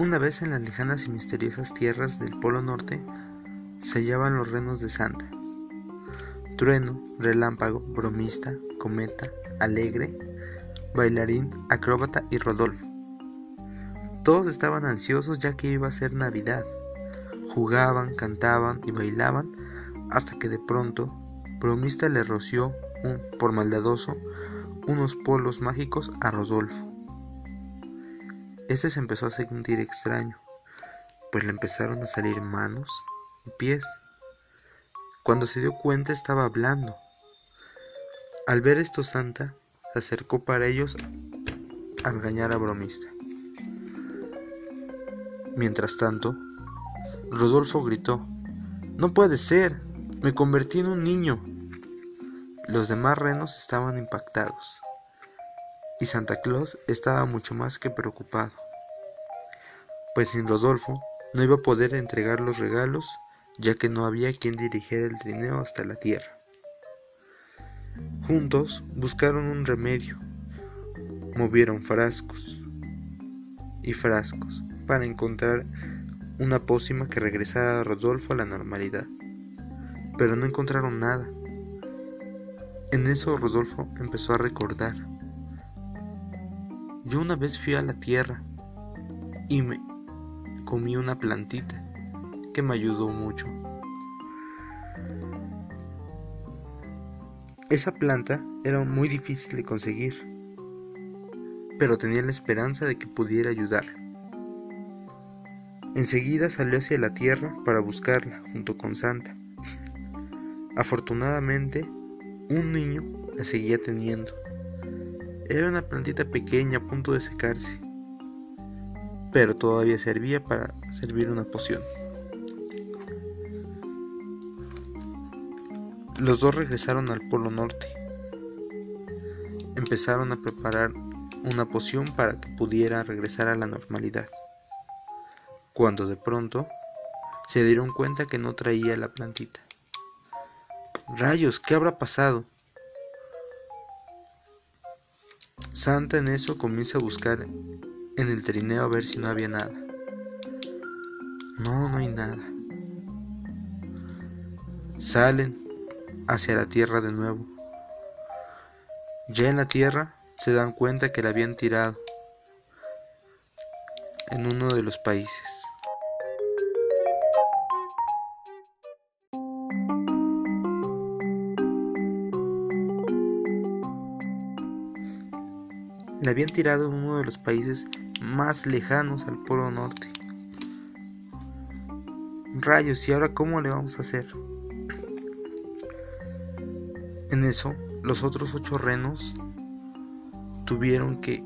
Una vez en las lejanas y misteriosas tierras del Polo Norte se hallaban los renos de Santa. Trueno, relámpago, bromista, cometa, alegre, bailarín, acróbata y Rodolfo. Todos estaban ansiosos ya que iba a ser Navidad. Jugaban, cantaban y bailaban hasta que de pronto Bromista le roció, un, por maldadoso, unos polos mágicos a Rodolfo. Este se empezó a sentir extraño, pues le empezaron a salir manos y pies. Cuando se dio cuenta estaba hablando. Al ver esto Santa se acercó para ellos a engañar a Bromista. Mientras tanto, Rodolfo gritó, No puede ser, me convertí en un niño. Los demás renos estaban impactados y Santa Claus estaba mucho más que preocupado, pues sin Rodolfo no iba a poder entregar los regalos ya que no había quien dirigiera el trineo hasta la tierra. Juntos buscaron un remedio, movieron frascos y frascos para encontrar una pócima que regresara a Rodolfo a la normalidad, pero no encontraron nada. En eso Rodolfo empezó a recordar. Yo una vez fui a la tierra y me comí una plantita que me ayudó mucho. Esa planta era muy difícil de conseguir, pero tenía la esperanza de que pudiera ayudar. Enseguida salió hacia la tierra para buscarla junto con Santa. Afortunadamente, un niño la seguía teniendo. Era una plantita pequeña a punto de secarse, pero todavía servía para servir una poción. Los dos regresaron al Polo Norte. Empezaron a preparar una poción para que pudiera regresar a la normalidad. Cuando de pronto se dieron cuenta que no traía la plantita. Rayos, ¿qué habrá pasado? Santa en eso comienza a buscar en el trineo a ver si no había nada. No, no hay nada. Salen hacia la tierra de nuevo. Ya en la tierra se dan cuenta que la habían tirado en uno de los países. La habían tirado en uno de los países más lejanos al Polo Norte. Rayos, ¿y ahora cómo le vamos a hacer? En eso, los otros ocho renos tuvieron que